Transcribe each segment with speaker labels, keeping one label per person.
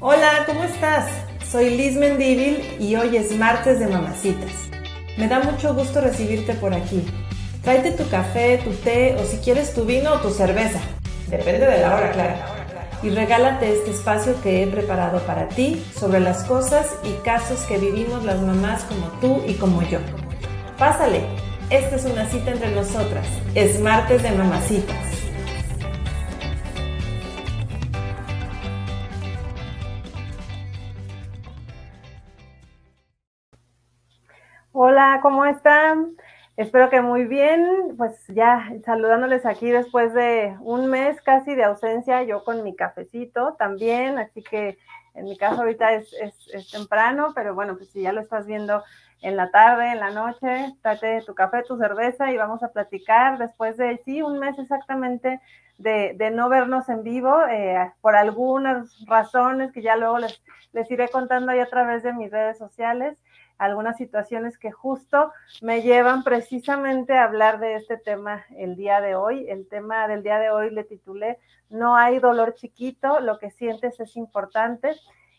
Speaker 1: Hola, ¿cómo estás? Soy Liz Mendívil y hoy es martes de mamacitas. Me da mucho gusto recibirte por aquí. Tráete tu café, tu té o si quieres tu vino o tu cerveza. Depende de la hora, claro. Y regálate este espacio que he preparado para ti sobre las cosas y casos que vivimos las mamás como tú y como yo. Pásale, esta es una cita entre nosotras. Es martes de mamacitas. Hola, ¿cómo están? Espero que muy bien. Pues ya saludándoles aquí después de un mes casi de ausencia, yo con mi cafecito también, así que en mi caso ahorita es, es, temprano, pero bueno, pues si ya lo estás viendo en la tarde, en la noche, trate tu café, tu cerveza y vamos a platicar después de, sí, un mes exactamente de, de no vernos en vivo eh, por algunas razones que ya luego les, les iré contando ahí a través de mis redes sociales algunas situaciones que justo me llevan precisamente a hablar de este tema el día de hoy. El tema del día de hoy le titulé No hay dolor chiquito, lo que sientes es importante.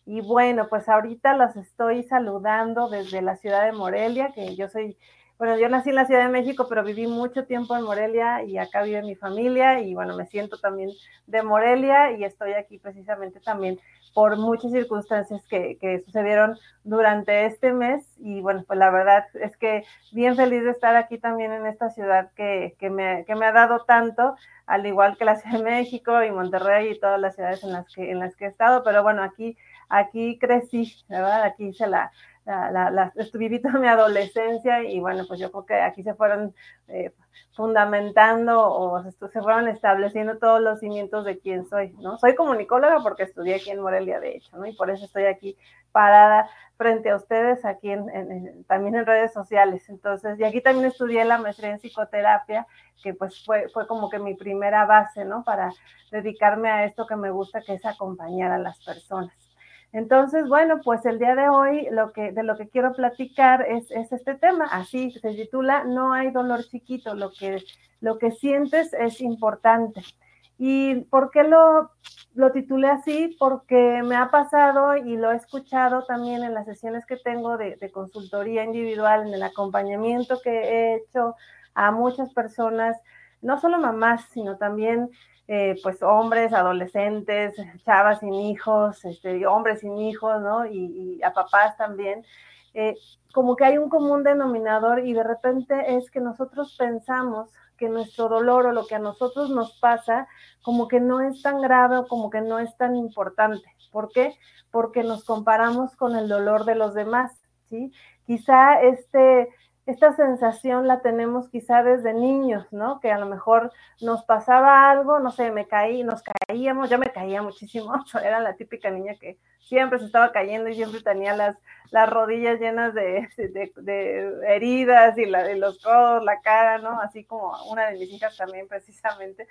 Speaker 1: Y bueno, pues ahorita los estoy saludando desde la ciudad de Morelia, que yo soy, bueno, yo nací en la Ciudad de México, pero viví mucho tiempo en Morelia y acá vive mi familia y bueno, me siento también de Morelia y estoy aquí precisamente también por muchas circunstancias que, sucedieron durante este mes y bueno, pues la verdad es que bien feliz de estar aquí también en esta ciudad que, me, que me ha dado tanto, al igual que la Ciudad de México y Monterrey y todas las ciudades en las que, en las que he estado, pero bueno, aquí, aquí crecí, ¿verdad? Aquí hice la, la, la, viví toda mi adolescencia y bueno, pues yo creo que aquí se fueron eh, fundamentando o se fueron estableciendo todos los cimientos de quién soy, ¿no? Soy comunicóloga porque estudié aquí en Morelia, de hecho, ¿no? Y por eso estoy aquí parada frente a ustedes aquí en, también en redes sociales. Entonces, y aquí también estudié la maestría en psicoterapia, que pues fue, fue como que mi primera base, ¿no? Para dedicarme a esto que me gusta, que es acompañar a las personas. Entonces, bueno, pues el día de hoy lo que, de lo que quiero platicar es, este tema, así se titula No hay dolor chiquito, lo que, lo que sientes es importante. ¿Y por qué lo, lo titulé así? Porque me ha pasado y lo he escuchado también en las sesiones que tengo de, de consultoría individual, en el acompañamiento que he hecho a muchas personas, no solo mamás, sino también eh, pues hombres, adolescentes, chavas sin hijos, este, hombres sin hijos, ¿no? Y, a papás también. Eh, como que hay un común denominador y de repente es que nosotros pensamos que nuestro dolor o lo que a nosotros nos pasa como que no es tan grave o como que no es tan importante. ¿Por qué? Porque nos comparamos con el dolor de los demás, ¿sí? Quizá este, esta sensación la tenemos quizá desde niños, ¿no? Que a lo mejor nos pasaba algo, no sé, me caí, nos caíamos, yo me caía muchísimo, era la típica niña que siempre se estaba cayendo y siempre tenía las, las rodillas llenas de, heridas y, la, los codos, la cara, ¿no? Así como una de mis hijas también precisamente.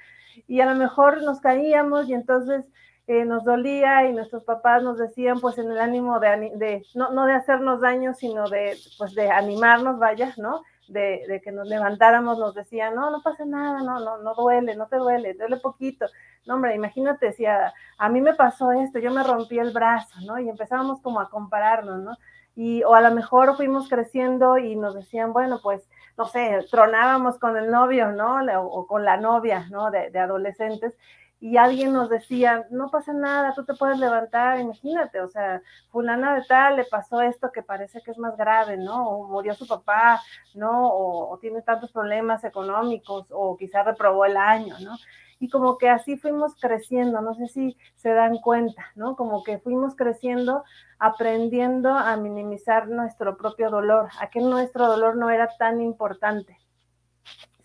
Speaker 1: Y a lo mejor nos caíamos y entonces eh, nos dolía y nuestros papás nos decían, pues en el ánimo de, de no, no, de hacernos daño, sino de, pues de animarnos, vaya, ¿no? De, de, que nos levantáramos, nos decían, no, no pasa nada, no, no, no duele, no te duele, duele poquito. No, hombre, imagínate, si a, a mí me pasó esto, yo me rompí el brazo, ¿no? Y empezábamos como a compararnos, ¿no? Y, o a lo mejor fuimos creciendo y nos decían, bueno, pues, no sé, tronábamos con el novio, ¿no? O, o con la novia, ¿no? De, de adolescentes y alguien nos decía, no pasa nada, tú te puedes levantar, imagínate, o sea, fulana de tal le pasó esto que parece que es más grave, ¿no? O murió su papá, ¿no? O, tiene tantos problemas económicos, o quizá reprobó el año, ¿no? Y como que así fuimos creciendo, no sé si se dan cuenta, ¿no? Como que fuimos creciendo aprendiendo a minimizar nuestro propio dolor, a que nuestro dolor no era tan importante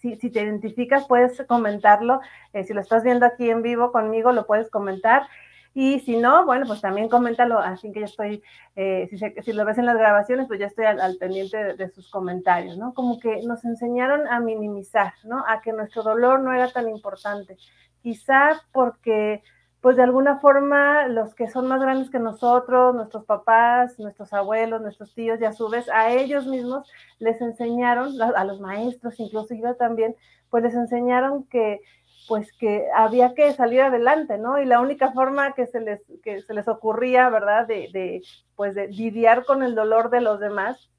Speaker 1: si, te identificas, puedes comentarlo. Eh, si lo estás viendo aquí en vivo conmigo, lo puedes comentar. Y si no, bueno, pues también coméntalo, así que yo estoy, eh, si, si, lo ves en las grabaciones, pues ya estoy al, pendiente de, sus comentarios, ¿no? Como que nos enseñaron a minimizar, ¿no? A que nuestro dolor no era tan importante. Quizá porque pues de alguna forma los que son más grandes que nosotros, nuestros papás, nuestros abuelos, nuestros tíos y a su vez a ellos mismos les enseñaron, a los maestros, incluso yo también, pues les enseñaron que pues que había que salir adelante, ¿no? Y la única forma que se les, que se les ocurría, ¿verdad? De, de, pues de lidiar con el dolor de los demás,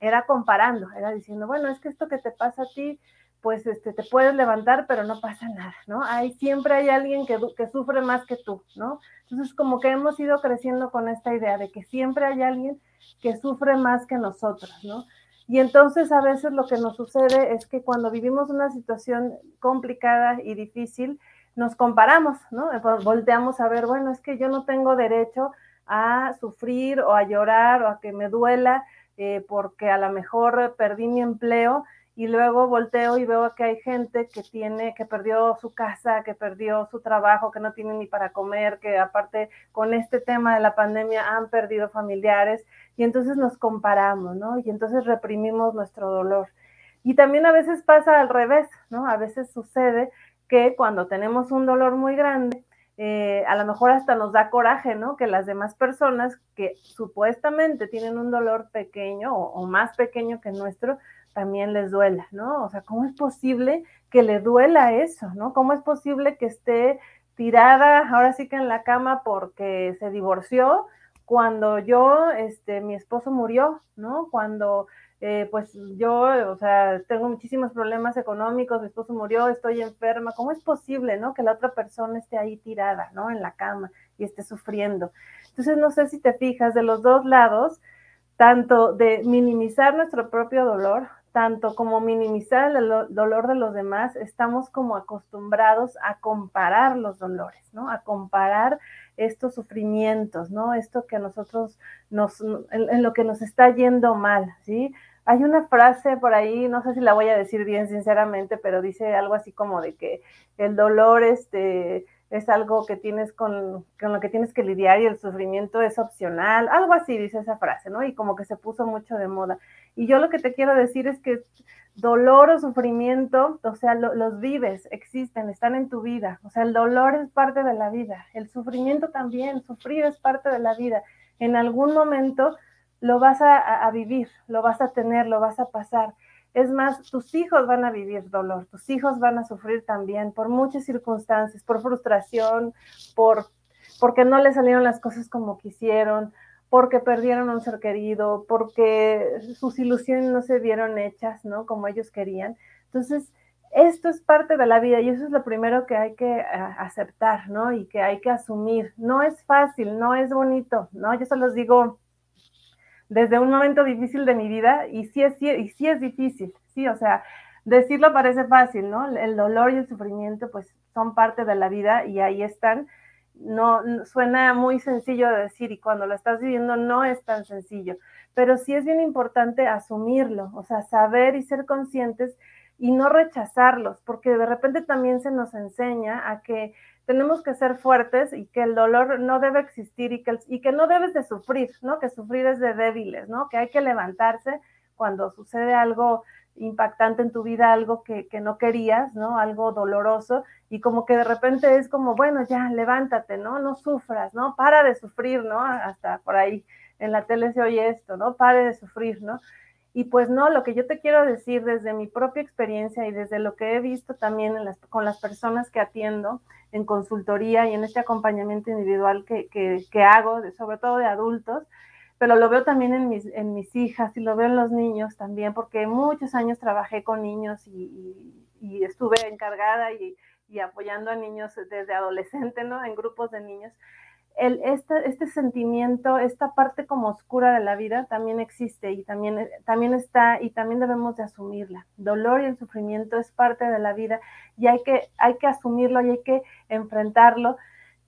Speaker 1: era comparando, era diciendo, bueno, es que esto que te pasa a ti, pues este, te puedes levantar, pero no pasa nada, ¿no? Hay, siempre hay alguien que, que sufre más que tú, ¿no? Entonces, como que hemos ido creciendo con esta idea de que siempre hay alguien que sufre más que nosotros, ¿no? Y entonces a veces lo que nos sucede es que cuando vivimos una situación complicada y difícil, nos comparamos, ¿no? Pues volteamos a ver, bueno, es que yo no tengo derecho a sufrir o a llorar o a que me duela eh, porque a lo mejor perdí mi empleo y luego volteo y veo que hay gente que tiene, que perdió su casa, que perdió su trabajo, que no tiene ni para comer, que aparte con este tema de la pandemia han perdido familiares y entonces nos comparamos, ¿no? Y entonces reprimimos nuestro dolor. Y también a veces pasa al revés, ¿no? A veces sucede que cuando tenemos un dolor muy grande, eh, a lo mejor hasta nos da coraje, ¿no? Que las demás personas que supuestamente tienen un dolor pequeño o, o más pequeño que nuestro, también les duela, ¿no? O sea, ¿cómo es posible que le duela eso, ¿no? ¿Cómo es posible que esté tirada ahora sí que en la cama porque se divorció cuando yo, este, mi esposo murió, ¿no? Cuando, eh, pues yo, o sea, tengo muchísimos problemas económicos, mi esposo murió, estoy enferma, ¿cómo es posible, ¿no? Que la otra persona esté ahí tirada, ¿no? En la cama y esté sufriendo. Entonces, no sé si te fijas, de los dos lados, tanto de minimizar nuestro propio dolor, tanto como minimizar el dolor de los demás, estamos como acostumbrados a comparar los dolores, ¿no? A comparar estos sufrimientos, ¿no? Esto que a nosotros nos, en, lo que nos está yendo mal, ¿sí? Hay una frase por ahí, no sé si la voy a decir bien sinceramente, pero dice algo así como de que el dolor, este, es algo que tienes con, con, lo que tienes que lidiar y el sufrimiento es opcional, algo así dice esa frase, ¿no? Y como que se puso mucho de moda. Y yo lo que te quiero decir es que dolor o sufrimiento, o sea, los vives, existen, están en tu vida. O sea, el dolor es parte de la vida, el sufrimiento también, sufrir es parte de la vida. En algún momento lo vas a, vivir, lo vas a tener, lo vas a pasar. Es más, tus hijos van a vivir dolor, tus hijos van a sufrir también por muchas circunstancias, por frustración, por porque no les salieron las cosas como quisieron, porque perdieron a un ser querido, porque sus ilusiones no se vieron hechas, ¿no? Como ellos querían. Entonces, esto es parte de la vida y eso es lo primero que hay que aceptar, ¿no? Y que hay que asumir. No es fácil, no es bonito, ¿no? Yo se los digo desde un momento difícil de mi vida y sí es, y sí es difícil, sí, o sea, decirlo parece fácil, ¿no? El dolor y el sufrimiento pues son parte de la vida y ahí están no suena muy sencillo de decir y cuando lo estás viviendo no es tan sencillo, pero sí es bien importante asumirlo, o sea, saber y ser conscientes y no rechazarlos, porque de repente también se nos enseña a que tenemos que ser fuertes y que el dolor no debe existir y que, y que no debes de sufrir, ¿no? Que sufrir es de débiles, ¿no? Que hay que levantarse cuando sucede algo impactante en tu vida, algo que, que, no querías, ¿no? Algo doloroso y como que de repente es como, bueno, ya, levántate, ¿no? No sufras, ¿no? Para de sufrir, ¿no? Hasta por ahí en la tele se oye esto, ¿no? Pare de sufrir, ¿no? Y pues no, lo que yo te quiero decir desde mi propia experiencia y desde lo que he visto también en las, con las personas que atiendo en consultoría y en este acompañamiento individual que, que, que hago, sobre todo de adultos, pero lo veo también en mis, en mis hijas y lo veo en los niños también, porque muchos años trabajé con niños y, estuve encargada y, y, apoyando a niños desde adolescente, ¿no? En grupos de niños. El, este, este sentimiento, esta parte como oscura de la vida también existe y también, también está y también debemos de asumirla. Dolor y el sufrimiento es parte de la vida y hay que, hay que asumirlo y hay que enfrentarlo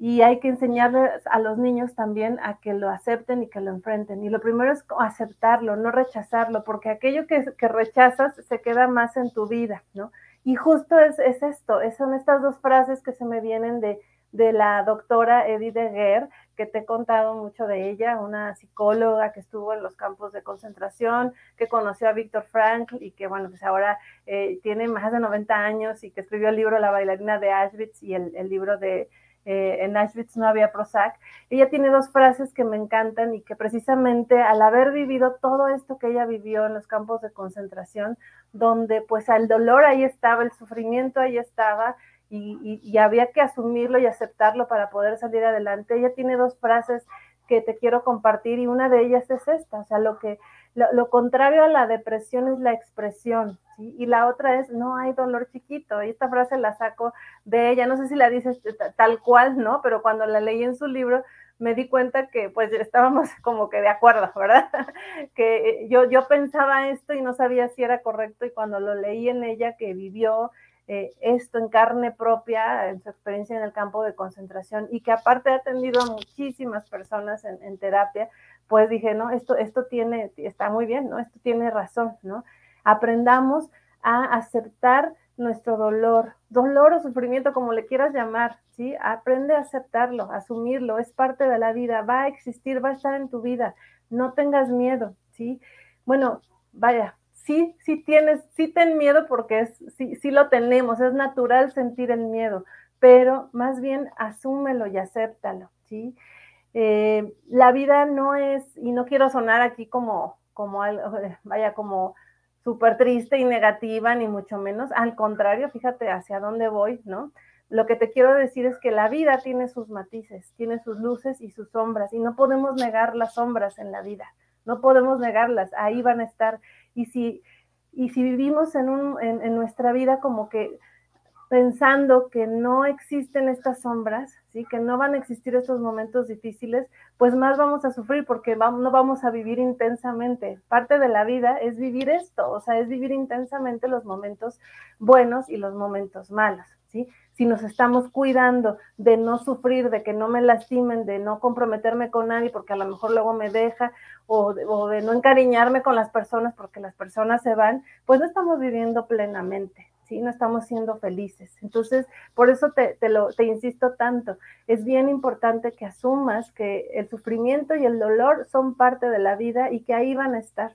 Speaker 1: y hay que enseñarles a los niños también a que lo acepten y que lo enfrenten. Y lo primero es aceptarlo, no rechazarlo, porque aquello que, que rechazas se queda más en tu vida, ¿no? Y justo es, es esto, son estas dos frases que se me vienen de, de la doctora Edith Deguer, que te he contado mucho de ella, una psicóloga que estuvo en los campos de concentración, que conoció a Víctor Frankl y que, bueno, pues ahora eh, tiene más de 90 años y que escribió el libro La bailarina de Auschwitz y el, el libro de eh, en Auschwitz no había Prozac. Ella tiene dos frases que me encantan y que precisamente al haber vivido todo esto que ella vivió en los campos de concentración, donde pues el dolor ahí estaba, el sufrimiento ahí estaba, y, y, había que asumirlo y aceptarlo para poder salir adelante. Ella tiene dos frases que te quiero compartir y una de ellas es esta, o sea, lo que lo, contrario a la depresión es la expresión, ¿sí? Y la otra es, no hay dolor chiquito. Y esta frase la saco de ella, no sé si la dices tal cual, ¿no? Pero cuando la leí en su libro, me di cuenta que pues estábamos como que de acuerdo, ¿verdad? que yo, yo pensaba esto y no sabía si era correcto y cuando lo leí en ella que vivió eh, esto en carne propia, en su experiencia en el campo de concentración y que aparte ha atendido a muchísimas personas en, en terapia, pues dije, no, esto, esto tiene, está muy bien, ¿no? Esto tiene razón, ¿no? Aprendamos a aceptar nuestro dolor, dolor o sufrimiento, como le quieras llamar, ¿sí? Aprende a aceptarlo, asumirlo, es parte de la vida, va a existir, va a estar en tu vida, no tengas miedo, ¿sí? Bueno, vaya, sí, sí tienes, sí ten miedo porque es, sí, sí lo tenemos, es natural sentir el miedo, pero más bien asúmelo y acéptalo, ¿sí? Eh, la vida no es, y no quiero sonar aquí como, como vaya, como súper triste y negativa, ni mucho menos. Al contrario, fíjate hacia dónde voy, ¿no? Lo que te quiero decir es que la vida tiene sus matices, tiene sus luces y sus sombras, y no podemos negar las sombras en la vida, no podemos negarlas, ahí van a estar. Y si, y si vivimos en, un, en nuestra vida como que pensando que no existen estas sombras, ¿sí? que no van a existir estos momentos difíciles, pues más vamos a sufrir porque no vamos a vivir intensamente. Parte de la vida es vivir esto, o sea, es vivir intensamente los momentos buenos y los momentos malos. ¿sí? Si nos estamos cuidando de no sufrir, de que no me lastimen, de no comprometerme con nadie porque a lo mejor luego me deja, o de, o de no encariñarme con las personas porque las personas se van, pues no estamos viviendo plenamente. ¿Sí? No estamos siendo felices. Entonces, por eso te, lo, te insisto tanto, es bien importante que asumas que el sufrimiento y el dolor son parte de la vida y que ahí van a estar,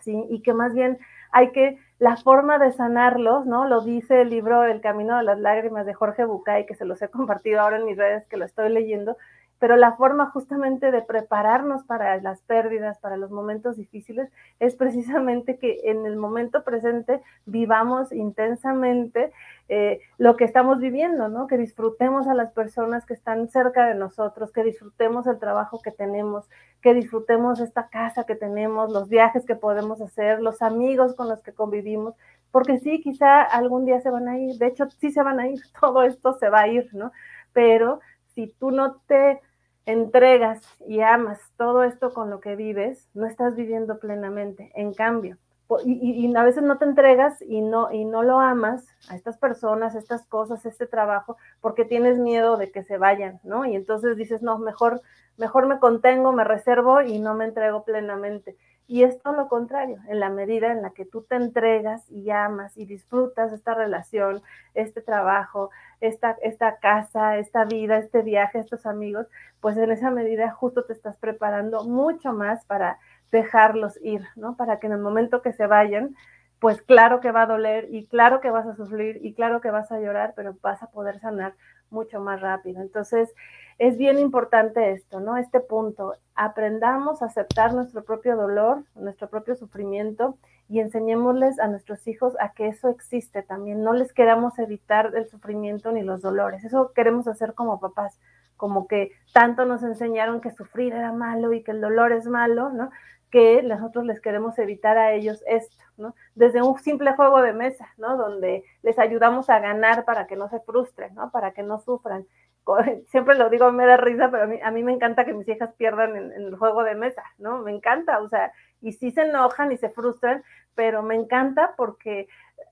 Speaker 1: ¿sí? Y que más bien hay que, la forma de sanarlos, ¿no? Lo dice el libro El Camino de las Lágrimas de Jorge Bucay, que se los he compartido ahora en mis redes, que lo estoy leyendo, pero la forma justamente de prepararnos para las pérdidas, para los momentos difíciles, es precisamente que en el momento presente vivamos intensamente eh, lo que estamos viviendo, ¿no? Que disfrutemos a las personas que están cerca de nosotros, que disfrutemos el trabajo que tenemos, que disfrutemos esta casa que tenemos, los viajes que podemos hacer, los amigos con los que convivimos, porque sí, quizá algún día se van a ir, de hecho sí se van a ir, todo esto se va a ir, ¿no? Pero si tú no te entregas y amas todo esto con lo que vives, no estás viviendo plenamente. En cambio, y, a veces no te entregas y no, y no lo amas a estas personas, estas cosas, este trabajo, porque tienes miedo de que se vayan, ¿no? Y entonces dices, no, mejor, mejor me contengo, me reservo y no me entrego plenamente. Y es todo lo contrario, en la medida en la que tú te entregas y amas y disfrutas esta relación, este trabajo, esta, esta casa, esta vida, este viaje, estos amigos, pues en esa medida justo te estás preparando mucho más para dejarlos ir, ¿no? Para que en el momento que se vayan, pues claro que va a doler y claro que vas a sufrir y claro que vas a llorar, pero vas a poder sanar mucho más rápido. Entonces, es bien importante esto, ¿no? Este punto, aprendamos a aceptar nuestro propio dolor, nuestro propio sufrimiento y enseñémosles a nuestros hijos a que eso existe también. No les queramos evitar el sufrimiento ni los dolores. Eso queremos hacer como papás, como que tanto nos enseñaron que sufrir era malo y que el dolor es malo, ¿no? Que nosotros les queremos evitar a ellos esto, ¿no? Desde un simple juego de mesa, ¿no? Donde les ayudamos a ganar para que no se frustren, ¿no? Para que no sufran. Siempre lo digo, me da risa, pero a mí, a mí me encanta que mis hijas pierdan en, en, el juego de mesa, ¿no? Me encanta, o sea, y sí se enojan y se frustran, pero me encanta porque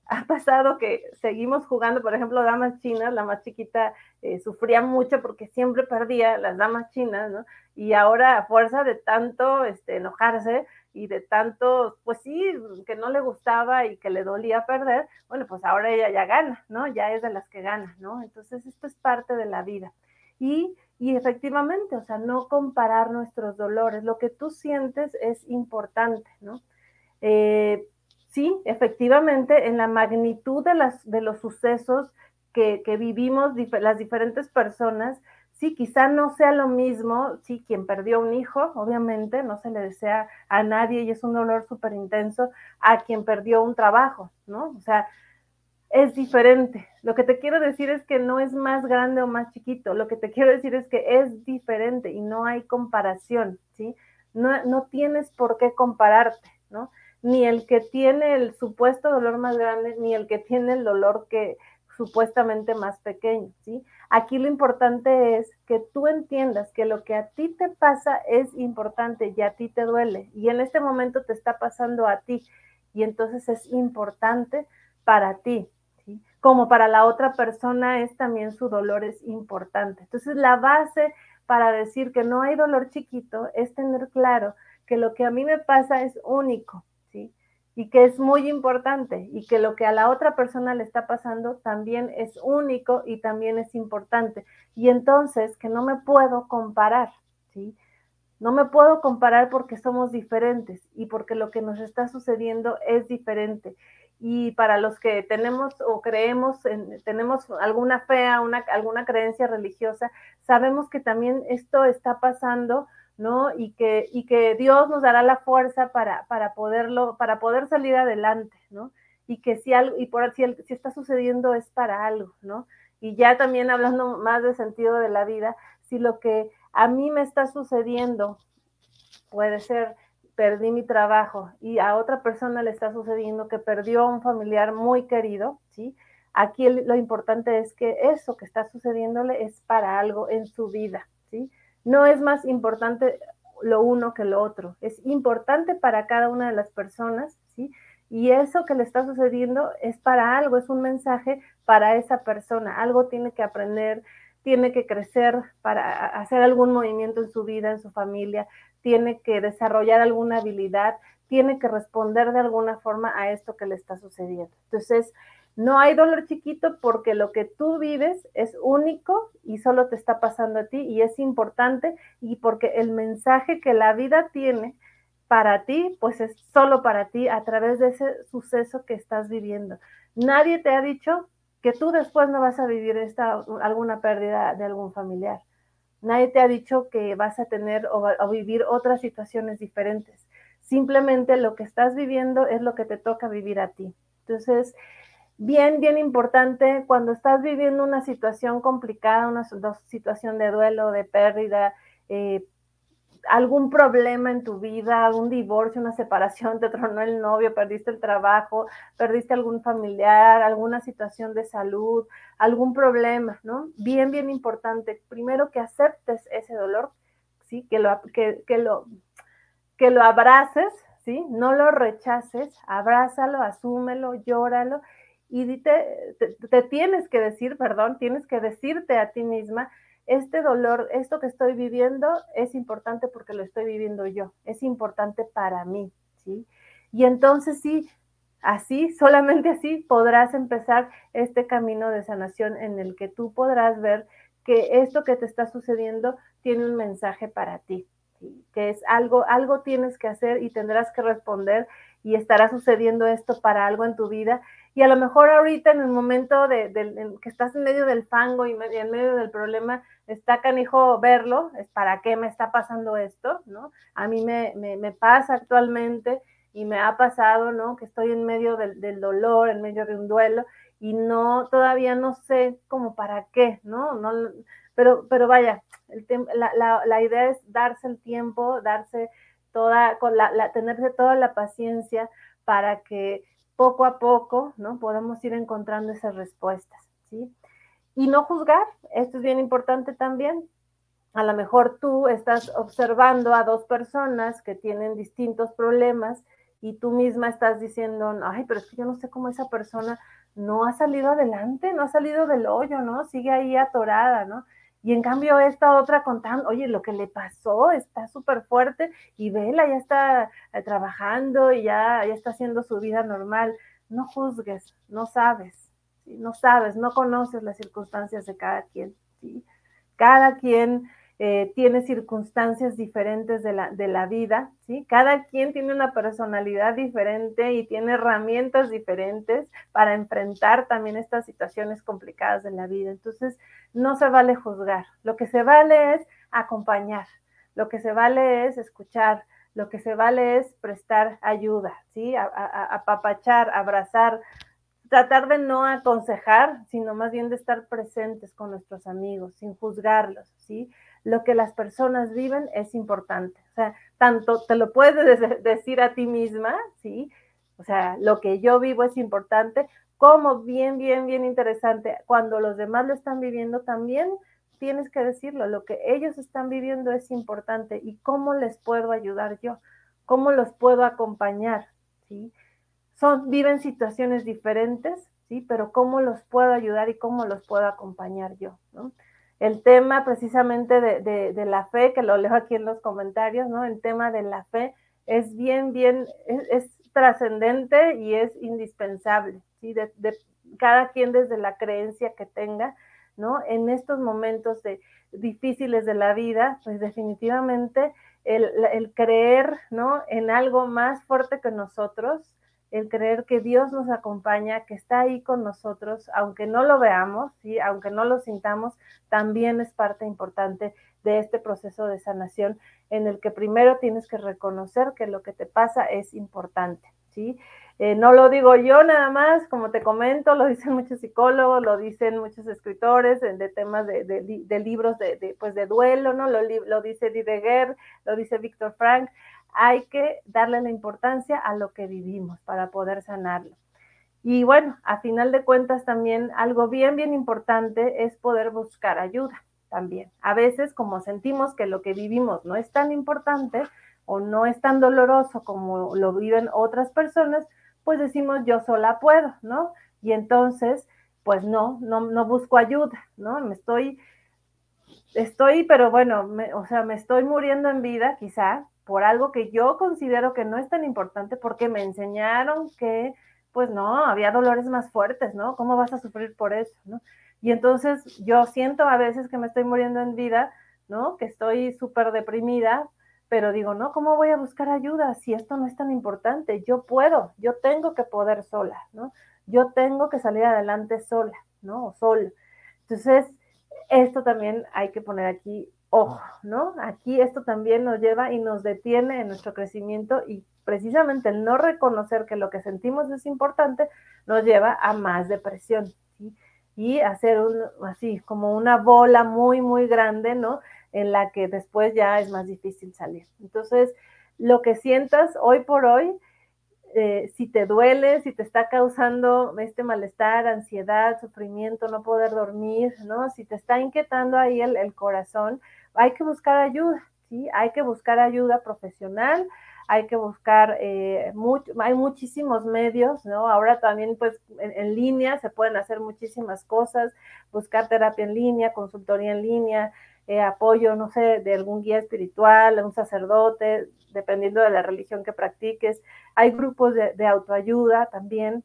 Speaker 1: ha pasado que seguimos jugando, por ejemplo, damas chinas, la más chiquita eh, sufría mucho porque siempre perdía las damas chinas, ¿no? Y ahora a fuerza de tanto este, enojarse y de tanto, pues sí, que no le gustaba y que le dolía perder, bueno, pues ahora ella ya gana, ¿no? Ya es de las que gana, ¿no? Entonces esto es parte de la vida. Y, y efectivamente, o sea, no comparar nuestros dolores, lo que tú sientes es importante, ¿no? Eh, sí, efectivamente, en la magnitud de, los sucesos que, vivimos las diferentes personas, sí, quizá no sea lo mismo, sí, quien perdió un hijo, obviamente, no se le desea a nadie y es un dolor súper intenso, a quien perdió un trabajo, ¿no? O sea, es diferente. Lo que te quiero decir es que no es más grande o más chiquito. Lo que te quiero decir es que es diferente y no hay comparación, ¿sí? No, no tienes por qué compararte, ¿no? Ni el que tiene el supuesto dolor más grande, ni el que tiene el dolor que supuestamente más pequeño, ¿sí? Aquí lo importante es que tú entiendas que lo que a ti te pasa es importante y a ti te duele y en este momento te está pasando a ti y entonces es importante para ti, como para la otra persona es también su dolor es importante. Entonces la base para decir que no hay dolor chiquito es tener claro que lo que a mí me pasa es único, ¿sí? Y que es muy importante y que lo que a la otra persona le está pasando también es único y también es importante. Y entonces que no me puedo comparar, ¿sí? No me puedo comparar porque somos diferentes y porque lo que nos está sucediendo es diferente y para los que tenemos o creemos, tenemos alguna fe, una, alguna creencia religiosa, sabemos que también esto está pasando, ¿no? Y que, y que Dios nos dará la fuerza para, para, poderlo, para poder salir adelante, ¿no? Y que si algo, y por si, está sucediendo es para algo, ¿no? Y ya también hablando más del sentido de la vida, si lo que a mí me está sucediendo puede ser perdí mi trabajo y a otra persona le está sucediendo que perdió a un familiar muy querido, ¿sí? Aquí lo importante es que eso que está sucediéndole es para algo en su vida, ¿sí? No es más importante lo uno que lo otro, es importante para cada una de las personas, ¿sí? Y eso que le está sucediendo es para algo, es un mensaje para esa persona, algo tiene que aprender, tiene que crecer para hacer algún movimiento en su vida, en su familia, tiene que desarrollar alguna habilidad, tiene que responder de alguna forma a esto que le está sucediendo. Entonces, no hay dolor chiquito porque lo que tú vives es único y solo te está pasando a ti y es importante y porque el mensaje que la vida tiene para ti, pues es solo para ti a través de ese suceso que estás viviendo. Nadie te ha dicho que tú después no vas a vivir esta, alguna pérdida de algún familiar. Nadie te ha dicho que vas a tener o, vivir otras situaciones diferentes. Simplemente lo que estás viviendo es lo que te toca vivir a ti. Entonces, bien, bien importante, cuando estás viviendo una situación complicada, una, situación de duelo, de pérdida, eh, algún problema en tu vida, algún divorcio, una separación, te tronó el novio, perdiste el trabajo, perdiste algún familiar, alguna situación de salud, algún problema, ¿no? Bien, bien importante. Primero que aceptes ese dolor, ¿sí? Que lo, que, lo, que lo abraces, ¿sí? No lo rechaces, abrázalo, asúmelo, llóralo y te, te tienes que decir, perdón, tienes que decirte a ti misma, este dolor, esto que estoy viviendo es importante porque lo estoy viviendo yo, es importante para mí, ¿sí? Y entonces sí, así, solamente así podrás empezar este camino de sanación en el que tú podrás ver que esto que te está sucediendo tiene un mensaje para ti, que es algo, algo tienes que hacer y tendrás que responder y estará sucediendo esto para algo en tu vida y a lo mejor ahorita en el momento de, que estás en medio del fango y en medio del problema, está canijo verlo, es para qué me está pasando esto, ¿no? A mí me, me, pasa actualmente y me ha pasado, ¿no? Que estoy en medio del, dolor, en medio de un duelo y no, todavía no sé cómo para qué, ¿no? no pero, pero vaya, el la, la, la, idea es darse el tiempo, darse toda, con la, tenerse toda la paciencia para que poco a poco, ¿no? Podemos ir encontrando esas respuestas, ¿sí? Y no juzgar, esto es bien importante también. A lo mejor tú estás observando a dos personas que tienen distintos problemas y tú misma estás diciendo, ay, pero es que yo no sé cómo esa persona no ha salido adelante, no ha salido del hoyo, ¿no? Sigue ahí atorada, ¿no? Y en cambio esta otra contando, oye, lo que le pasó está súper fuerte y vela, ya está eh, trabajando y ya, ya está haciendo su vida normal. No juzgues, no sabes, no sabes, no conoces las circunstancias de cada quien. ¿sí? Cada quien eh, tiene circunstancias diferentes de la, de la vida, ¿sí? Cada quien tiene una personalidad diferente y tiene herramientas diferentes para enfrentar también estas situaciones complicadas de la vida. Entonces, no se vale juzgar. Lo que se vale es acompañar. Lo que se vale es escuchar. Lo que se vale es prestar ayuda, ¿sí? Apapachar, abrazar, tratar de no aconsejar, sino más bien de estar presentes con nuestros amigos, sin juzgarlos, ¿sí? Lo que las personas viven es importante. O sea, tanto te lo puedes decir a ti misma, ¿sí? O sea, lo que yo vivo es importante, como bien, bien, bien interesante, cuando los demás lo están viviendo también tienes que decirlo, lo que ellos están viviendo es importante y cómo les puedo ayudar yo, cómo los puedo acompañar, ¿sí? son, viven situaciones diferentes, ¿sí? Pero cómo los puedo ayudar y cómo los puedo acompañar yo, ¿no? El tema precisamente de, de, la fe, que lo leo aquí en los comentarios, ¿no? El tema de la fe es bien, bien, es, trascendente y es indispensable, ¿sí? De, de, cada quien desde la creencia que tenga, ¿no? En estos momentos de, difíciles de la vida, pues definitivamente el, el creer, ¿no? En algo más fuerte que nosotros, el creer que Dios nos acompaña, que está ahí con nosotros, aunque no lo veamos, ¿sí? aunque no lo sintamos, también es parte importante de este proceso de sanación en el que primero tienes que reconocer que lo que te pasa es importante, ¿sí? Eh, no lo digo yo nada más, como te comento, lo dicen muchos psicólogos, lo dicen muchos escritores de, temas de, de, libros de, pues de duelo, ¿no? Lo, lo dice Dideguer, lo dice Víctor Frank hay que darle la importancia a lo que vivimos para poder sanarlo. Y bueno, a final de cuentas también algo bien, bien importante es poder buscar ayuda también. A veces como sentimos que lo que vivimos no es tan importante o no es tan doloroso como lo viven otras personas, pues decimos yo sola puedo, ¿no? Y entonces, pues no, no, no busco ayuda, ¿no? Me estoy, estoy, pero bueno, o sea, me estoy muriendo en vida quizá, por algo que yo considero que no es tan importante porque me enseñaron que, pues no, había dolores más fuertes, ¿no? ¿Cómo vas a sufrir por eso. Y entonces yo siento a veces que me estoy muriendo en vida, ¿no? Que estoy súper deprimida, pero digo, no, ¿cómo voy a buscar ayuda si esto no es tan importante? Yo puedo, yo tengo que poder sola, ¿no? Yo tengo que salir adelante sola, ¿no? O solo. Entonces, esto también hay que poner aquí ojo, ¿no? Aquí esto también nos lleva y nos detiene en nuestro crecimiento y precisamente el no reconocer que lo que sentimos es importante nos lleva a más depresión, ¿sí? Y hacer un, así como una bola muy, muy grande, ¿no? En la que después ya es más difícil salir. Entonces, lo que sientas hoy por hoy, eh, si te duele, si te está causando este malestar, ansiedad, sufrimiento, no poder dormir, ¿no? Si te está inquietando ahí el, el corazón, hay que buscar ayuda, ¿sí? Hay que buscar ayuda profesional, hay que buscar, eh, hay muchísimos medios, ¿no? Ahora también, pues, en, línea se pueden hacer muchísimas cosas, buscar terapia en línea, consultoría en línea, eh, apoyo, no sé, de algún guía espiritual, un sacerdote, dependiendo de la religión que practiques. Hay grupos de, autoayuda también,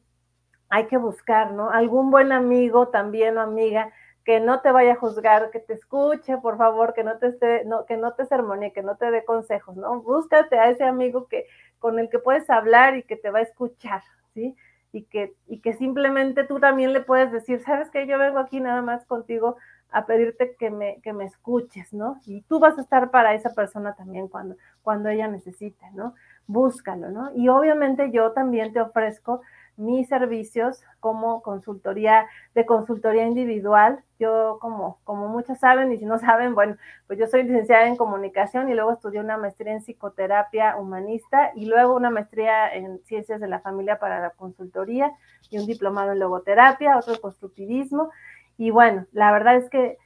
Speaker 1: hay que buscar, ¿no? Algún buen amigo también o amiga que no te vaya a juzgar, que te escuche, por favor, que no te esté, no, que no te sermone, que no te dé consejos, ¿no? Búscate a ese amigo que, con el que puedes hablar y que te va a escuchar, ¿sí? Y que, y que simplemente tú también le puedes decir, sabes que yo vengo aquí nada más contigo a pedirte que me, que me escuches, ¿no? Y tú vas a estar para esa persona también cuando, cuando ella necesite, ¿no? Búscalo, ¿no? Y obviamente yo también te ofrezco mis servicios como consultoría de consultoría individual. Yo, como, como muchos saben, y si no saben, bueno, pues yo soy licenciada en comunicación y luego estudié una maestría en psicoterapia humanista y luego una maestría en ciencias de la familia para la consultoría y un diplomado en logoterapia, otro constructivismo. Y bueno, la verdad es que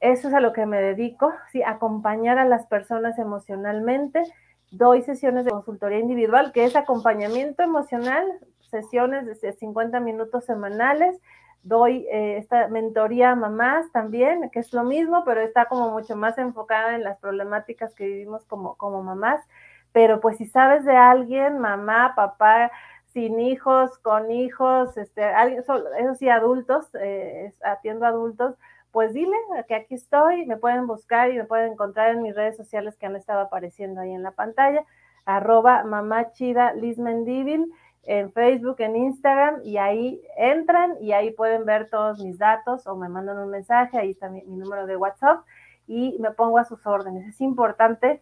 Speaker 1: eso es a lo que me dedico, ¿sí? acompañar a las personas emocionalmente. Doy sesiones de consultoría individual, que es acompañamiento emocional sesiones de 50 minutos semanales. Doy eh, esta mentoría a mamás también, que es lo mismo, pero está como mucho más enfocada en las problemáticas que vivimos como, como mamás. Pero pues si sabes de alguien, mamá, papá, sin hijos, con hijos, este, alguien, eso sí, adultos, eh, atiendo adultos, pues dile que aquí estoy, me pueden buscar y me pueden encontrar en mis redes sociales que han estado apareciendo ahí en la pantalla, arroba Liz en Facebook, en Instagram, y ahí entran y ahí pueden ver todos mis datos o me mandan un mensaje, ahí está mi, número de WhatsApp y me pongo a sus órdenes. Es importante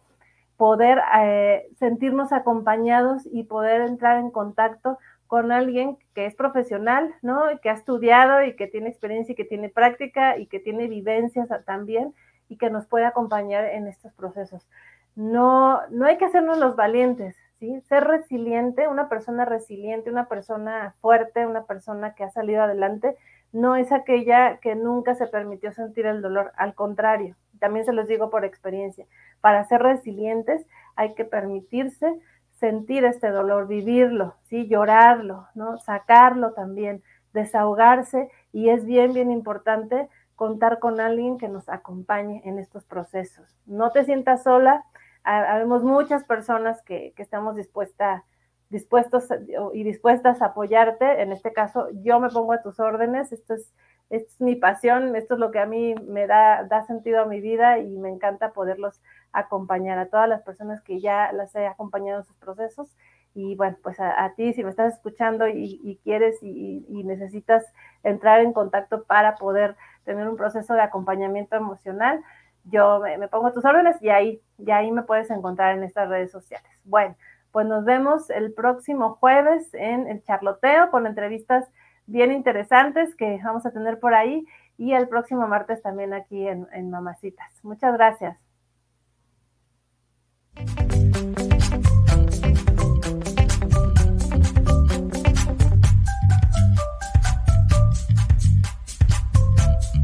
Speaker 1: poder eh, sentirnos acompañados y poder entrar en contacto con alguien que es profesional, ¿no? Que ha estudiado y que tiene experiencia y que tiene práctica y que tiene vivencias también y que nos puede acompañar en estos procesos. No, no hay que hacernos los valientes, Ser resiliente, una persona resiliente, una persona fuerte, una persona que ha salido adelante, no es aquella que nunca se permitió sentir el dolor, al contrario, también se los digo por experiencia, para ser resilientes hay que permitirse sentir este dolor, vivirlo, ¿sí? llorarlo, ¿no? sacarlo también, desahogarse y es bien, bien importante contar con alguien que nos acompañe en estos procesos. No te sientas sola, habemos muchas personas que, que estamos dispuestas dispuestos y dispuestas a apoyarte. En este caso, yo me pongo a tus órdenes. Esto es, esto es mi pasión, esto es lo que a mí me da, da sentido a mi vida y me encanta poderlos acompañar a todas las personas que ya las he acompañado en sus procesos. Y bueno, pues a, ti, si me estás escuchando y, quieres y, y, necesitas entrar en contacto para poder tener un proceso de acompañamiento emocional, yo me, me pongo tus órdenes y ahí, y ahí me puedes encontrar en estas redes sociales. Bueno, pues nos vemos el próximo jueves en el charloteo con entrevistas bien interesantes que vamos a tener por ahí y el próximo martes también aquí en Mamacitas. Muchas gracias.